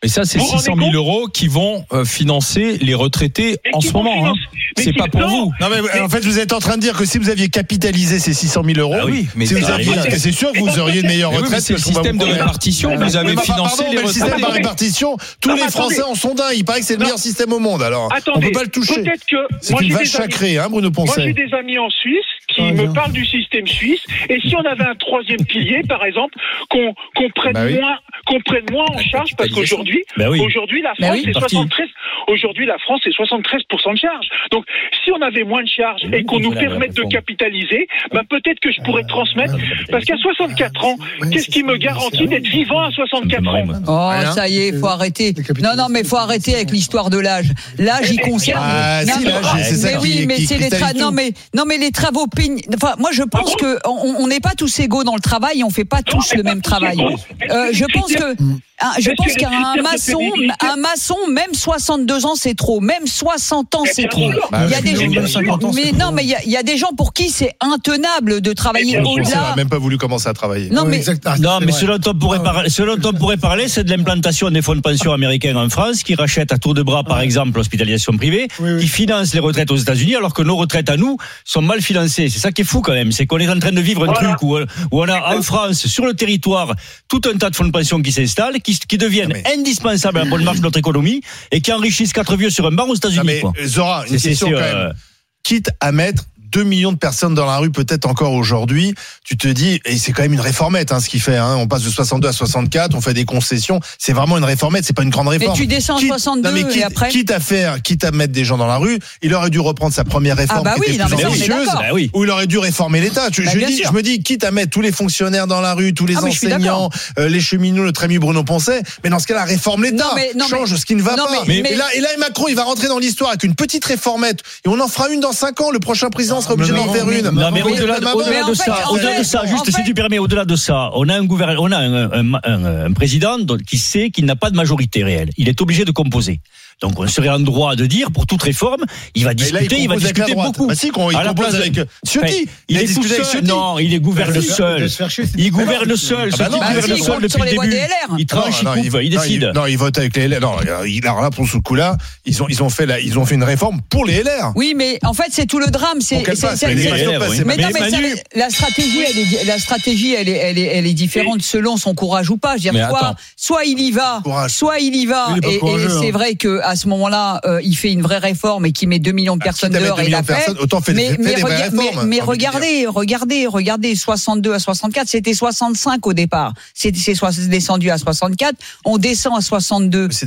Et ça, c'est Vous vous 600 rendez 000 euros qui vont euh, financer les retraités Mais en ce moment. hein. mais C'est pas pour non, vous. Non mais en fait vous êtes en train de dire que si vous aviez capitalisé ces 600 000 euros, Ah oui, mais si vous c'est aviez, arrivé. c'est sûr que vous auriez une meilleure Mais oui, retraite. mais c'est le système de répartition. Vous avez mais financé les mais le système par répartition, tous les mais Français en sont dingues. Il paraît que c'est le meilleur système au monde. Alors, on peut pas le toucher. Peut-être que C'est moi une vache sacrée, hein, Bruno Moi, j'ai Poncet. des amis en Suisse qui Ouais, me parlent du système suisse. Et si on avait un troisième pilier, par exemple, qu'on prenne Bah oui. moins, qu'on prenne moins en charge, parce qu'aujourd'hui, Bah oui. aujourd'hui la Bah France Parti. 73. Aujourd'hui, la France c'est 73 de charge. Donc, si on avait moins de charges et qu'on nous permette de capitaliser, ben peut-être que je pourrais transmettre. Parce qu'à 64 ans, qu'est-ce qui me garantit d'être vivant à 64 ans? Oh, ça y est, faut arrêter. Les capitalistes. Non, non, mais faut arrêter avec l'histoire de l'âge. L'âge, il concerne. Ah, Non, si, mais- oui, mais c'est les non, mais non, mais travaux pénibles. Enfin, moi, je pense que on n'est pas tous égaux dans le travail. et On fait pas tous le même travail. Euh, je pense que un- je pense que les maçon, un maçon, même 62 ans, c'est trop. Même 60 ans, c'est trop. Bah, Il y a des gens, bien sûr. 50 ans, mais c'est non, mais il y a- il y a des gens pour qui c'est intenable de travailler au-delà. n'a même pas voulu commencer à travailler. Non, mais. Ah, Non, mais ce dont on pourrait, Ah, par- ce dont on pourrait parler, c'est de l'implantation des fonds de pension américains en France, qui rachètent à tour de bras, par exemple, l'hospitalisation privée, Oui, oui. qui financent les retraites aux États-Unis, alors que nos retraites à nous sont mal financées. C'est ça qui est fou quand même. C'est qu'on est en train de vivre un Voilà. truc où, où on a en France, sur le territoire, tout un tas de fonds de pension qui s'installent, qui, qui deviennent Non, indispensables à la bonne marche de notre économie et qui enrichissent quatre vieux sur un banc aux États-Unis. mais quoi. Zora, une C'est- question quand euh, même. Quitte à mettre 2 millions de personnes dans la rue, peut-être encore aujourd'hui, tu te dis, et c'est quand même une réformette, hein, ce qu'il fait. Hein, on passe de 62 à 64, on fait des concessions. C'est vraiment une réformette, c'est pas une grande mais réforme. tu descends Quitte- 62 non, mais quitte, et après. quitte à faire, quitte à mettre des gens dans la rue, il aurait dû reprendre sa première réforme Ah bah qui oui, était non, plus ambitieuse, bah oui. où il aurait dû réformer l'État. Je, Bah, je dis, me dis, quitte à mettre tous les fonctionnaires dans la rue, tous les Ah, enseignants, euh, les cheminots, notre ami Bruno Poncet, mais dans ce cas-là, réforme l'État, change mais- ce qui ne va non, pas. mais- mais- et, là, et là, Macron, il va rentrer dans l'histoire avec une petite réformette, et on en fera une dans 5 ans. Le prochain président sera obligé mais d'en non, faire mais- une. Non, mais Oui, au-delà de ça, au-delà de ça, juste si tu permets, au-delà de ça, on a un gouvernement, on a un, président qui sait qu'il n'a pas de majorité réelle. Il est obligé de composer. Donc on serait en droit de dire, pour toute réforme, il va là, discuter, il, va discuter beaucoup. Bah si, il À la place avec euh, Ciotti. Il, a est tout seul. Ciotti. Non, il est gouverne Bah, seul. Il gouverne seul. Ah bah il seul compte depuis sur le début. des LR. Il tranche, il coupe, il, décide. Non, il vote avec les LR. Non, il, alors là, pour ce coup-là, ils ont, ils ont fait la, ils ont fait une réforme pour les LR. Oui, mais en fait, c'est tout le drame. C'est, Mais non, ça, la stratégie, elle est, la stratégie, elle est, elle est, elle est différente selon son courage ou pas. Je veux dire, soit, soit il y va, Courage. soit il y va, Il et, c'est hein. vrai que à ce moment-là, euh, il fait une vraie réforme et qui met 2 millions de personnes Quitte à mettre dehors et l'a fait. personnes, autant fait, mais, fait mais, des vraies rega- mais- regardez, regardez, regardez, 62 à 64, c'était 65 au départ. C'est, descendu à 64, on descend à 62. C'est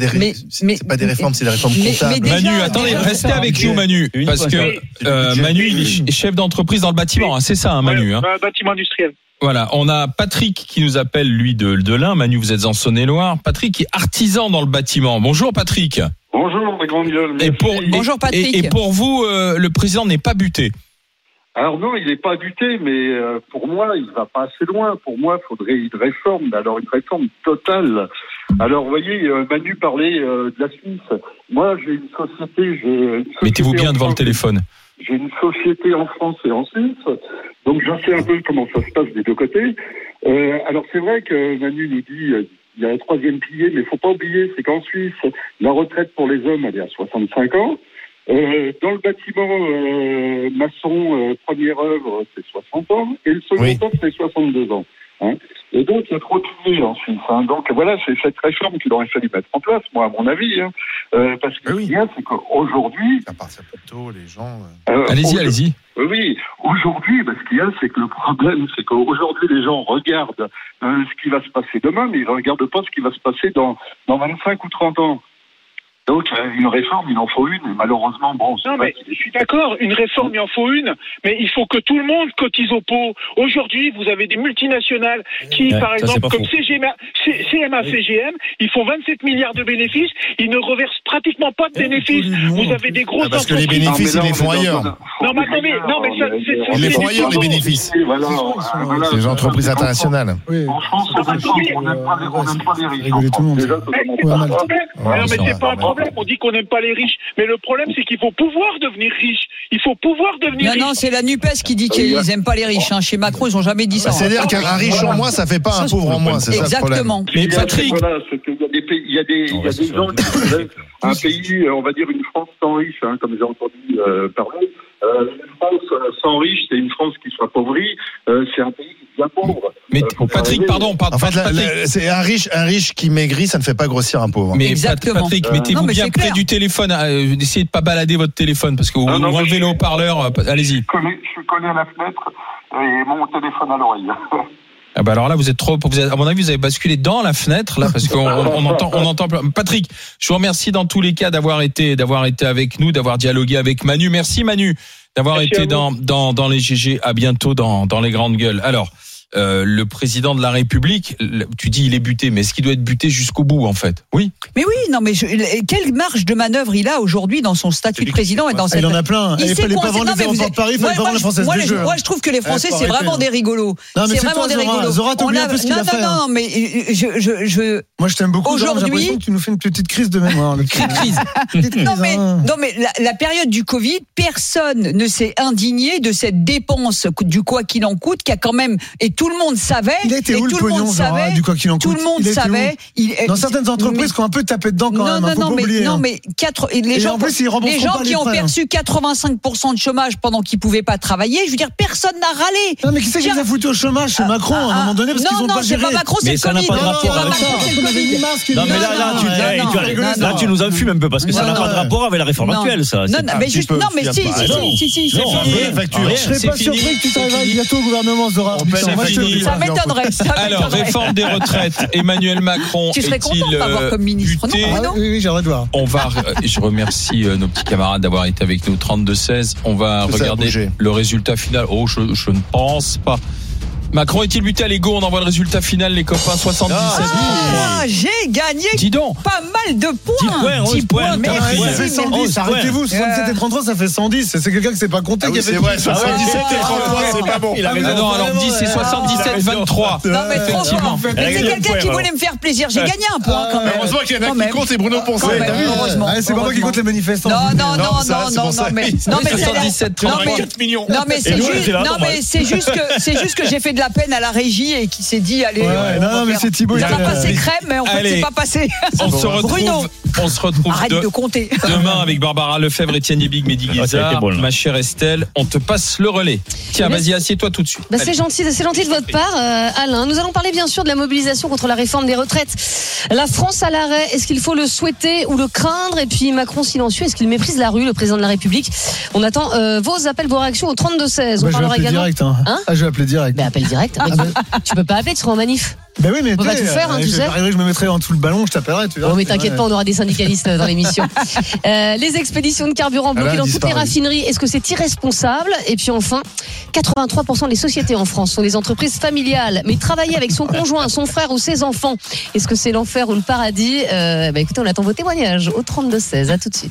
pas des réformes, c'est des réformes comptables. mais déjà- Manu, attendez, restez avec nous, Manu, parce que euh, Manu, il est ch- chef d'entreprise dans le bâtiment, hein, c'est ça, hein, Manu. hein. Bâtiment industriel. Voilà, on a Patrick qui nous appelle, lui, de, de l'Ain. Manu, vous êtes en Saône-et-Loire. Patrick est artisan dans le bâtiment. Bonjour, Patrick. Bonjour, ma grande gueule. Et pour, Bonjour, Patrick. Et, et pour vous, euh, le président n'est pas buté. Alors non, il n'est pas buté, mais euh, pour moi, il va pas assez loin. Pour moi, il faudrait une réforme, mais alors une réforme totale. Alors, vous voyez, euh, Manu parlait euh, de la Suisse. Moi, j'ai une société, Mettez-vous bien en devant le téléphone. j'ai une société en France et en Suisse, donc je sais un peu comment ça se passe des deux côtés. Euh, alors c'est vrai que Manu nous dit euh, il y a un troisième pilier, mais il faut pas oublier, c'est qu'en Suisse, la retraite pour les hommes, elle est à 65 ans. Euh, dans le bâtiment euh, maçon, euh, première œuvre, c'est 60 ans, et le second Oui. œuvre, c'est 62 ans. Hein. Et donc, il y a trop de piliers en Suisse. hein. Donc, voilà, c'est cette réforme qu'il aurait fallu mettre en place, moi, à mon avis. hein. Euh, parce que ce qu'il y a, c'est qu'aujourd'hui... À partir plus tôt, les gens. euh, euh, Allez-y, allez-y. oui, Oui, aujourd'hui, bah, ce qu'il y a, c'est que le problème, c'est qu'aujourd'hui, les gens regardent euh, ce qui va se passer demain, mais ils ne regardent pas ce qui va se passer dans, dans 25 ou 30 ans. Donc, euh, une réforme, il en faut une, et malheureusement, bon, Non, mais je suis d'accord, une réforme, il en faut une, mais il faut que tout le monde cotise au pot. Aujourd'hui, vous avez des multinationales qui, Ouais, par exemple, comme. CGMA, CMA, CGM, ils font 27 milliards de bénéfices, ils ne reversent pratiquement pas de bénéfices. Vous avez des grosses Ah, parce que les entreprises. bénéfices, Non, ils les font ailleurs. Non, mais attendez, non, mais ça, c'est- Ils les font ailleurs, les bénéfices. Voilà, euh, C'est les entreprises internationales. Oui. En France, on n'aime pas, on n'aime pas les- on n'aime pas les riches. Rigoler tout le monde. Déjà, c'est pas un problème. Problème. On dit qu'on n'aime pas les riches. Mais le problème, c'est qu'il faut pouvoir devenir riche. Il faut pouvoir devenir Non, riche. non, c'est la NUPES qui dit qu'ils aiment pas les riches. hein. Chez Macron, ils ont jamais dit ça. Bah, C'est-à-dire qu'un un riche en moins, ça fait pas un pauvre en moins, c'est ça le problème. Exactement. Mais Il y a- Patrick, voilà, il y a des, il y a Ouais, des c'est gens qui voudraient un pays, euh, on va dire une France sans riches, hein, comme j'ai entendu euh, parler. Euh, une France euh, sans riches, c'est une France qui s'appauvrit. Euh, c'est un pays qui devient pauvre. mais Euh, Patrick, pardon, par- En fait, c'est un riche, un riche qui maigrit, ça ne fait pas grossir un pauvre. Mais Exactement. Patrick, mettez-vous bien près clair. du téléphone. euh, Essayez de pas balader votre téléphone parce que vous non, enlevez je- le haut-parleur. euh, Allez-y. Je connais, je suis collé à la fenêtre et mon téléphone à l'oreille. Ah bah alors là, vous êtes trop. Vous êtes- à mon avis, vous avez basculé dans la fenêtre là parce qu'on on, entend, on entend. plein- Patrick, je vous remercie dans tous les cas d'avoir été, d'avoir été avec nous, d'avoir dialogué avec Manu. Merci Manu d'avoir été dans, dans dans les GG. À bientôt dans dans les grandes gueules. Alors. Euh, le président de la République, tu dis il est buté, mais est-ce qu'il doit être buté jusqu'au bout en fait? Oui. Mais oui, non, mais je- quelle marge de manœuvre il a aujourd'hui dans son statut de président et dans? cette. Il en a plein. Il Il sait fallait pas vendre les aéroports de Paris, il moi, fallait pas vendre la française moi, je- jeux. Moi, je trouve que les Français, faut c'est vraiment hein. des rigolos. Non, mais C'est vraiment toi, des rigolos. Zora, un peu ce qu'il non, a non, fait, hein. non, mais euh, je, je, je, Moi, je t'aime beaucoup. Aujourd'hui- tu nous fais une petite crise de mémoire. Crise. Crise. Non mais, hein. non mais la, la période du Covid, personne ne s'est indigné de cette dépense du quoi qu'il en coûte, qui a quand même et tout le monde savait. Il et où le tout le pognon, monde Zora, savait. du quoi qu'il en tout coûte le monde savait. Dans certaines entreprises qui ont un peu tapé dedans quand non, même. non, non, pas mais, non, hein. mais quatre, les gens, les pas qui ont hein. perçu 85% de chômage pendant qu'ils pouvaient pas travailler, je veux dire, personne n'a râlé. Non, mais qui c'est qui les a foutus au chômage C'est Macron, à un moment donné, parce non, qu'ils ont non, pas c'est géré. pas Macron, c'est le Covid. pas Non, rapport c'est pas Macron, c'est le Covid. Non, mais là, tu, non, non, non, non. nous enfumes un peu parce que ça Non, n'a non. pas de rapport avec la réforme Non. actuelle, ça. Non, non, mais juste, non, mais si, pas- si, non. si, si, si, Non, Je serais pas surpris que tu travailles bientôt au gouvernement, Zora. Ça m'étonnerait. Alors, réforme des retraites. Emmanuel Macron Tu serais content de m'avoir euh, comme ministre, buté Ah oui, oui, j'aimerais te voir. On va, euh, je remercie euh, nos petits camarades d'avoir été avec nous 32-16. On va regarder le résultat final. Oh, je, je ne pense pas. Macron est-il buté à l'ego On envoie le résultat final, les copains. 77. Ah, j'ai gagné Dis donc. pas mal de 10 points. points, 11 10 points, merci, Ah, Ouais, ça fait merci. 110, arrêtez-vous, 77 et 33, ça fait 110. C'est quelqu'un qui s'est pas compté Ah qui oui, c'est vrai, plus. 77 et 33, c'est pas bon. Ah raison. non, alors me dit c'est 77-23. Non, mais trop fort. Mais c'est quelqu'un qui voulait me faire plaisir. J'ai gagné un point quand même. Heureusement qu'il y en a qui compte, c'est Bruno Poncet. Vu heureusement. Ah, c'est pas moi qui compte les manifestants. Non, non, Non, non, non, mais, non, mais c'est 77, non, mais- 4 millions. non, mais c'est nous, on juste, était là, non, normal. mais c'est juste que, c'est juste que j'ai fait de la peine à la régie et qui s'est dit, allez, Ouais, on non, va mais c'est Thibaut, Ça va passer crème, mais en fait, Allez. c'est pas passé. On se retrouve, Bruno. on se retrouve Arrête de- de compter. demain avec Barbara Lefebvre, Étienne Yebig, Mehdi Ah, Guizard. bon. Ma chère Estelle, on te passe le relais. Tiens, Mais- vas-y, assieds-toi tout de suite. Bah, c'est gentil, c'est gentil de votre part, euh, Alain. Nous allons parler bien sûr de la mobilisation contre la réforme des retraites. La France à l'arrêt, est-ce qu'il faut le souhaiter ou le craindre? Et puis Macron silencieux, est-ce qu'il méprise la rue, le président de la République? On attend euh, vos appels, vos réactions au 32-16. On Bah, je vais parlera appeler également. direct. Hein. Hein? Ah, je vais appeler direct. Direct. Mais tu, tu peux pas appeler, tu seras en manif. Ben oui, mais On va tout faire, hein, euh, tu je- sais. j'arriverai, je me mettrai en dessous le ballon, je t'appellerai, tu verras. Mais t'inquiète pas, on aura des syndicalistes dans l'émission. Euh, les expéditions de carburant bloquées dans toutes les raffineries, est-ce que c'est irresponsable? Et puis enfin, 83% des sociétés en France sont des entreprises familiales. Mais travailler avec son conjoint, son frère ou ses enfants, est-ce que c'est l'enfer ou le paradis? Euh, bah, Écoutez, on attend vos témoignages au 32-16. À tout de suite.